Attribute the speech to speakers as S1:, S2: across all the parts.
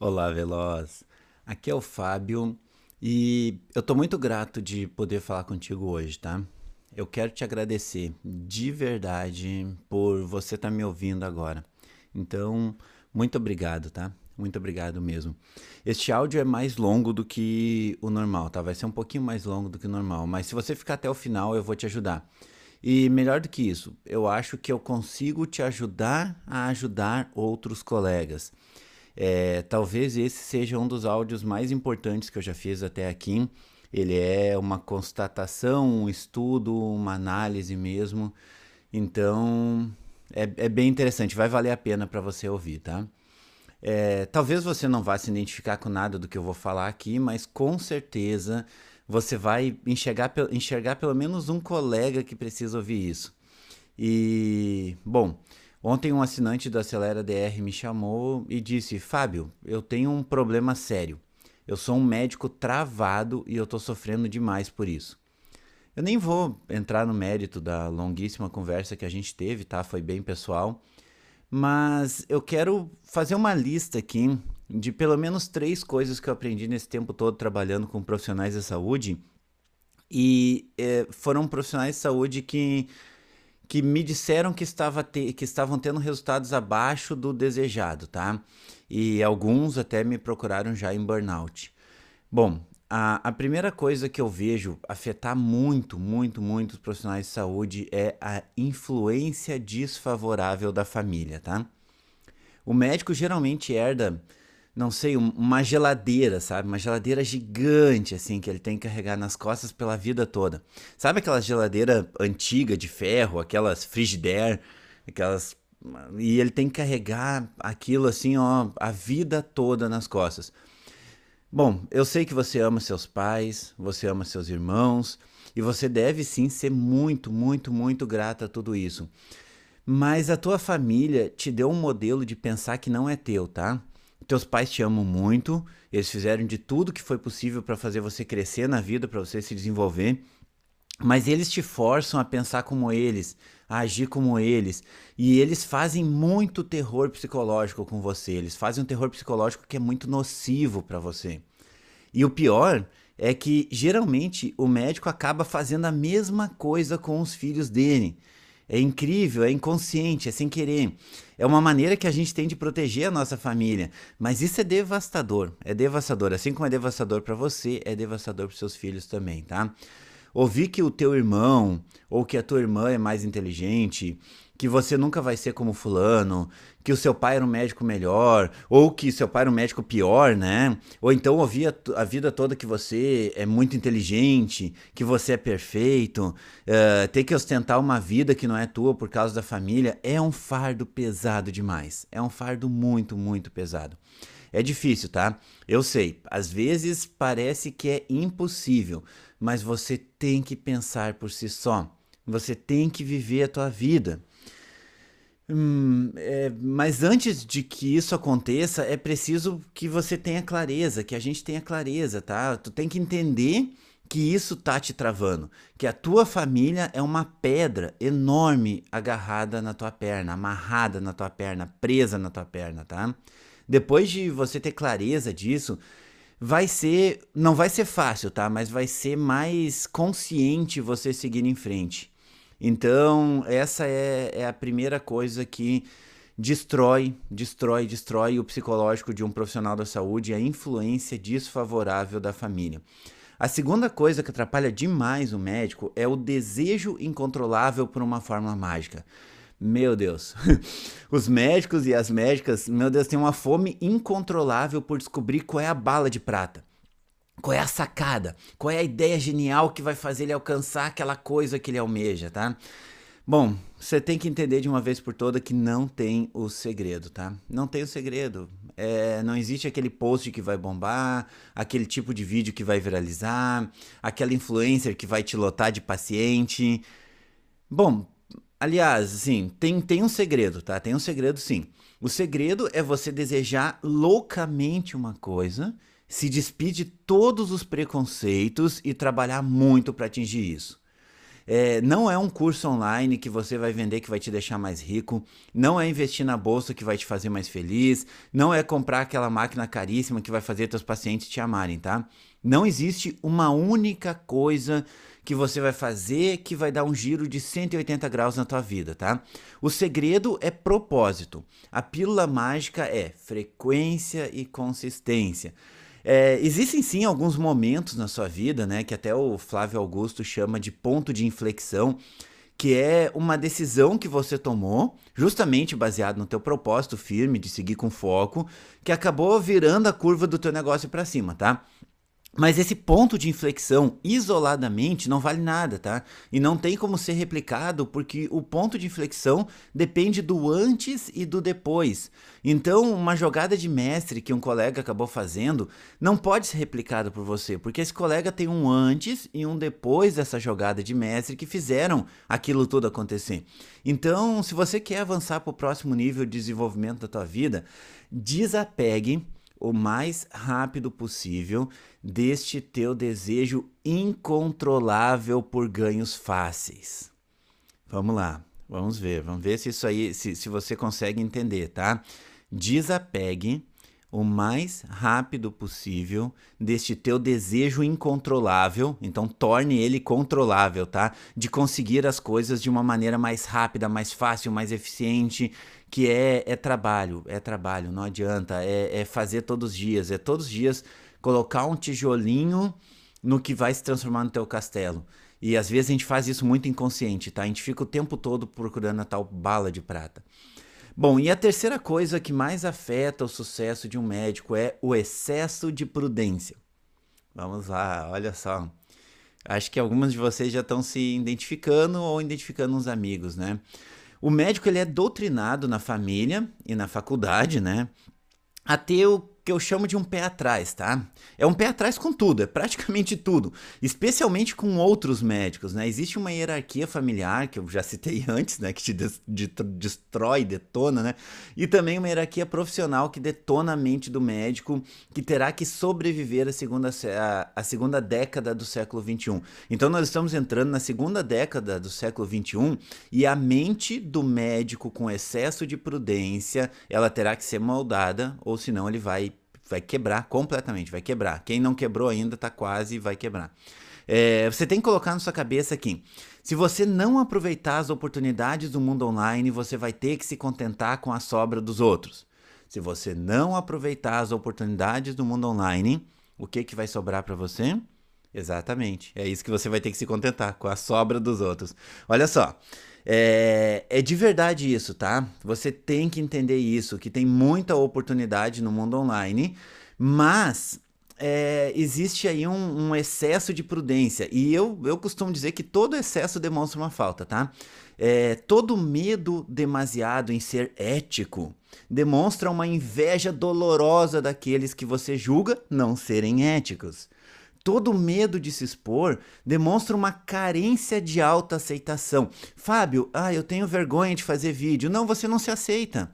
S1: Olá, Veloz. Aqui é o Fábio e eu tô muito grato de poder falar contigo hoje, tá? Eu quero te agradecer de verdade por você estar tá me ouvindo agora. Então, muito obrigado, tá? Muito obrigado mesmo. Este áudio é mais longo do que o normal, tá? Vai ser um pouquinho mais longo do que o normal, mas se você ficar até o final, eu vou te ajudar. E melhor do que isso, eu acho que eu consigo te ajudar a ajudar outros colegas. É, talvez esse seja um dos áudios mais importantes que eu já fiz até aqui. Ele é uma constatação, um estudo, uma análise mesmo. Então, é, é bem interessante, vai valer a pena para você ouvir, tá? É, talvez você não vá se identificar com nada do que eu vou falar aqui, mas com certeza você vai enxergar, enxergar pelo menos um colega que precisa ouvir isso. E, bom, Ontem um assinante do Acelera DR me chamou e disse: Fábio, eu tenho um problema sério. Eu sou um médico travado e eu estou sofrendo demais por isso. Eu nem vou entrar no mérito da longuíssima conversa que a gente teve, tá? Foi bem pessoal. Mas eu quero fazer uma lista aqui de pelo menos três coisas que eu aprendi nesse tempo todo trabalhando com profissionais da saúde. E é, foram profissionais de saúde que que me disseram que, estava te, que estavam tendo resultados abaixo do desejado, tá? E alguns até me procuraram já em burnout. Bom, a, a primeira coisa que eu vejo afetar muito, muito, muito os profissionais de saúde é a influência desfavorável da família, tá? O médico geralmente herda não sei, uma geladeira, sabe? Uma geladeira gigante, assim, que ele tem que carregar nas costas pela vida toda. Sabe aquela geladeira antiga de ferro, aquelas Frigidaire, aquelas. E ele tem que carregar aquilo assim, ó, a vida toda nas costas. Bom, eu sei que você ama seus pais, você ama seus irmãos, e você deve sim ser muito, muito, muito grata a tudo isso. Mas a tua família te deu um modelo de pensar que não é teu, tá? Teus pais te amam muito, eles fizeram de tudo que foi possível para fazer você crescer na vida, para você se desenvolver, mas eles te forçam a pensar como eles, a agir como eles, e eles fazem muito terror psicológico com você, eles fazem um terror psicológico que é muito nocivo para você. E o pior é que geralmente o médico acaba fazendo a mesma coisa com os filhos dele. É incrível, é inconsciente, é sem querer. É uma maneira que a gente tem de proteger a nossa família. Mas isso é devastador. É devastador. Assim como é devastador para você, é devastador para seus filhos também, tá? Ouvir que o teu irmão ou que a tua irmã é mais inteligente, que você nunca vai ser como fulano, que o seu pai era um médico melhor, ou que seu pai era um médico pior, né? Ou então ouvir a, a vida toda que você é muito inteligente, que você é perfeito, uh, ter que ostentar uma vida que não é tua por causa da família, é um fardo pesado demais. É um fardo muito, muito pesado. É difícil, tá? Eu sei, às vezes parece que é impossível, mas você tem que pensar por si só. Você tem que viver a tua vida. Hum, é, mas antes de que isso aconteça, é preciso que você tenha clareza, que a gente tenha clareza, tá? Tu tem que entender que isso tá te travando, que a tua família é uma pedra enorme agarrada na tua perna, amarrada na tua perna, presa na tua perna, tá? Depois de você ter clareza disso, vai ser, não vai ser fácil, tá? Mas vai ser mais consciente você seguir em frente. Então, essa é, é a primeira coisa que destrói, destrói, destrói o psicológico de um profissional da saúde, a influência desfavorável da família. A segunda coisa que atrapalha demais o médico é o desejo incontrolável por uma fórmula mágica. Meu Deus. Os médicos e as médicas, meu Deus, têm uma fome incontrolável por descobrir qual é a bala de prata. Qual é a sacada? Qual é a ideia genial que vai fazer ele alcançar aquela coisa que ele almeja, tá? Bom, você tem que entender de uma vez por toda que não tem o segredo, tá? Não tem o segredo. É, não existe aquele post que vai bombar, aquele tipo de vídeo que vai viralizar, aquela influencer que vai te lotar de paciente. Bom, aliás, assim, tem, tem um segredo, tá? Tem um segredo sim. O segredo é você desejar loucamente uma coisa se despide de todos os preconceitos e trabalhar muito para atingir isso. É, não é um curso online que você vai vender que vai te deixar mais rico. Não é investir na bolsa que vai te fazer mais feliz. Não é comprar aquela máquina caríssima que vai fazer teus pacientes te amarem, tá? Não existe uma única coisa que você vai fazer que vai dar um giro de 180 graus na tua vida, tá? O segredo é propósito. A pílula mágica é frequência e consistência. É, existem sim alguns momentos na sua vida, né, que até o Flávio Augusto chama de ponto de inflexão, que é uma decisão que você tomou, justamente baseado no teu propósito firme de seguir com foco, que acabou virando a curva do teu negócio para cima, tá? Mas esse ponto de inflexão isoladamente não vale nada, tá? E não tem como ser replicado porque o ponto de inflexão depende do antes e do depois. Então, uma jogada de mestre que um colega acabou fazendo não pode ser replicada por você, porque esse colega tem um antes e um depois dessa jogada de mestre que fizeram aquilo tudo acontecer. Então, se você quer avançar para o próximo nível de desenvolvimento da tua vida, desapegue o mais rápido possível deste teu desejo incontrolável por ganhos fáceis. Vamos lá, vamos ver, vamos ver se isso aí, se, se você consegue entender, tá? Desapegue o mais rápido possível deste teu desejo incontrolável, então torne ele controlável, tá? De conseguir as coisas de uma maneira mais rápida, mais fácil, mais eficiente, que é, é trabalho, é trabalho, não adianta, é, é fazer todos os dias, é todos os dias colocar um tijolinho no que vai se transformar no teu castelo. E às vezes a gente faz isso muito inconsciente, tá? A gente fica o tempo todo procurando a tal bala de prata. Bom, e a terceira coisa que mais afeta o sucesso de um médico é o excesso de prudência. Vamos lá, olha só. Acho que algumas de vocês já estão se identificando ou identificando uns amigos, né? O médico ele é doutrinado na família e na faculdade, né? A ter o que eu chamo de um pé atrás, tá? É um pé atrás com tudo, é praticamente tudo, especialmente com outros médicos, né? Existe uma hierarquia familiar que eu já citei antes, né, que te de de destrói, detona, né? E também uma hierarquia profissional que detona a mente do médico, que terá que sobreviver a segunda a, a segunda década do século 21. Então nós estamos entrando na segunda década do século 21 e a mente do médico com excesso de prudência, ela terá que ser moldada, ou senão ele vai vai quebrar completamente, vai quebrar. Quem não quebrou ainda está quase vai quebrar. É, você tem que colocar na sua cabeça aqui: se você não aproveitar as oportunidades do mundo online, você vai ter que se contentar com a sobra dos outros. Se você não aproveitar as oportunidades do mundo online, o que, que vai sobrar para você? Exatamente. É isso que você vai ter que se contentar, com a sobra dos outros. Olha só. É, é, de verdade isso, tá? Você tem que entender isso, que tem muita oportunidade no mundo online, mas é, existe aí um, um, excesso de prudência. E eu, eu costumo dizer que todo excesso demonstra uma falta, tá? É, todo medo demasiado em ser ético demonstra uma inveja dolorosa daqueles que você julga não serem éticos todo medo de se expor demonstra uma carência de autoaceitação. Fábio, ah, eu tenho vergonha de fazer vídeo. Não, você não se aceita.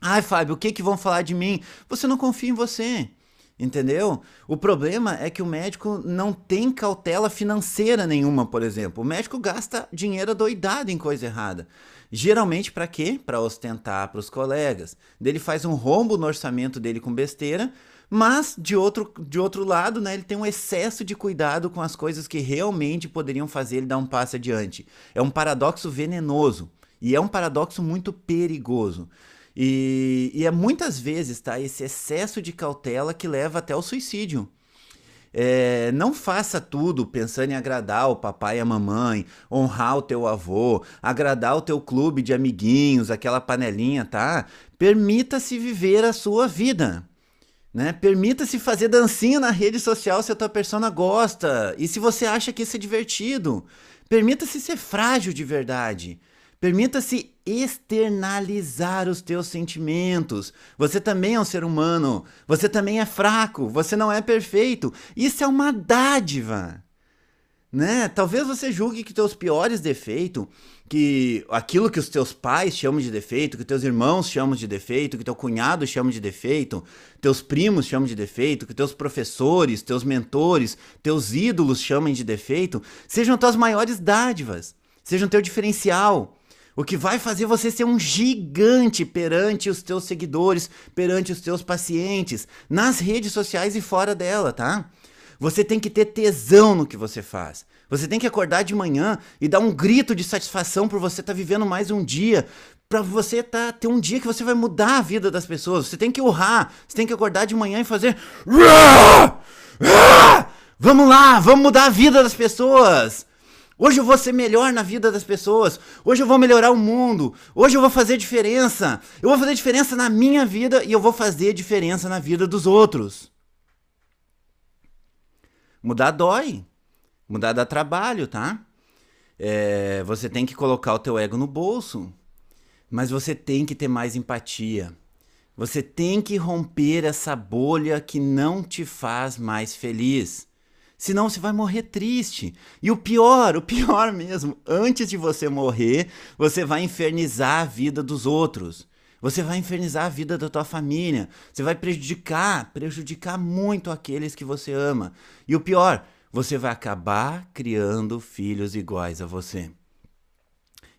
S1: Ai, Fábio, o que, que vão falar de mim? Você não confia em você. Entendeu? O problema é que o médico não tem cautela financeira nenhuma, por exemplo. O médico gasta dinheiro doidado em coisa errada. Geralmente para quê? Para ostentar para os colegas. Ele faz um rombo no orçamento dele com besteira mas, de outro, de outro lado, né, ele tem um excesso de cuidado com as coisas que realmente poderiam fazer ele dar um passo adiante. É um paradoxo venenoso. E é um paradoxo muito perigoso. E, e é muitas vezes, tá, esse excesso de cautela que leva até o suicídio. É, não faça tudo pensando em agradar o papai e a mamãe, honrar o teu avô, agradar o teu clube de amiguinhos, aquela panelinha, tá? Permita-se viver a sua vida. Né? Permita-se fazer dancinha na rede social se a tua persona gosta e se você acha que isso é divertido. Permita-se ser frágil de verdade. Permita-se externalizar os teus sentimentos. Você também é um ser humano. Você também é fraco. Você não é perfeito. Isso é uma dádiva. Né? Talvez você julgue que teus piores defeitos, que aquilo que os teus pais chamam de defeito, que teus irmãos chamam de defeito, que teu cunhado chama de defeito, teus primos chamam de defeito, que teus professores, teus mentores, teus ídolos chamem de defeito, sejam tuas maiores dádivas, sejam teu diferencial. O que vai fazer você ser um gigante perante os teus seguidores, perante os teus pacientes, nas redes sociais e fora dela, tá? Você tem que ter tesão no que você faz. Você tem que acordar de manhã e dar um grito de satisfação por você estar tá vivendo mais um dia, para você tá, ter um dia que você vai mudar a vida das pessoas. Você tem que urrar, você tem que acordar de manhã e fazer. Vamos lá, vamos mudar a vida das pessoas. Hoje eu vou ser melhor na vida das pessoas. Hoje eu vou melhorar o mundo. Hoje eu vou fazer diferença. Eu vou fazer diferença na minha vida e eu vou fazer diferença na vida dos outros. Mudar dói. Mudar dá trabalho, tá? É, você tem que colocar o teu ego no bolso. Mas você tem que ter mais empatia. Você tem que romper essa bolha que não te faz mais feliz. Senão você vai morrer triste. E o pior, o pior mesmo, antes de você morrer, você vai infernizar a vida dos outros. Você vai infernizar a vida da tua família. Você vai prejudicar, prejudicar muito aqueles que você ama. E o pior, você vai acabar criando filhos iguais a você.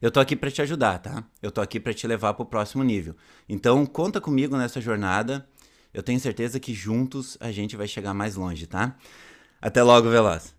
S1: Eu tô aqui para te ajudar, tá? Eu tô aqui para te levar para o próximo nível. Então, conta comigo nessa jornada. Eu tenho certeza que juntos a gente vai chegar mais longe, tá? Até logo, Veloz.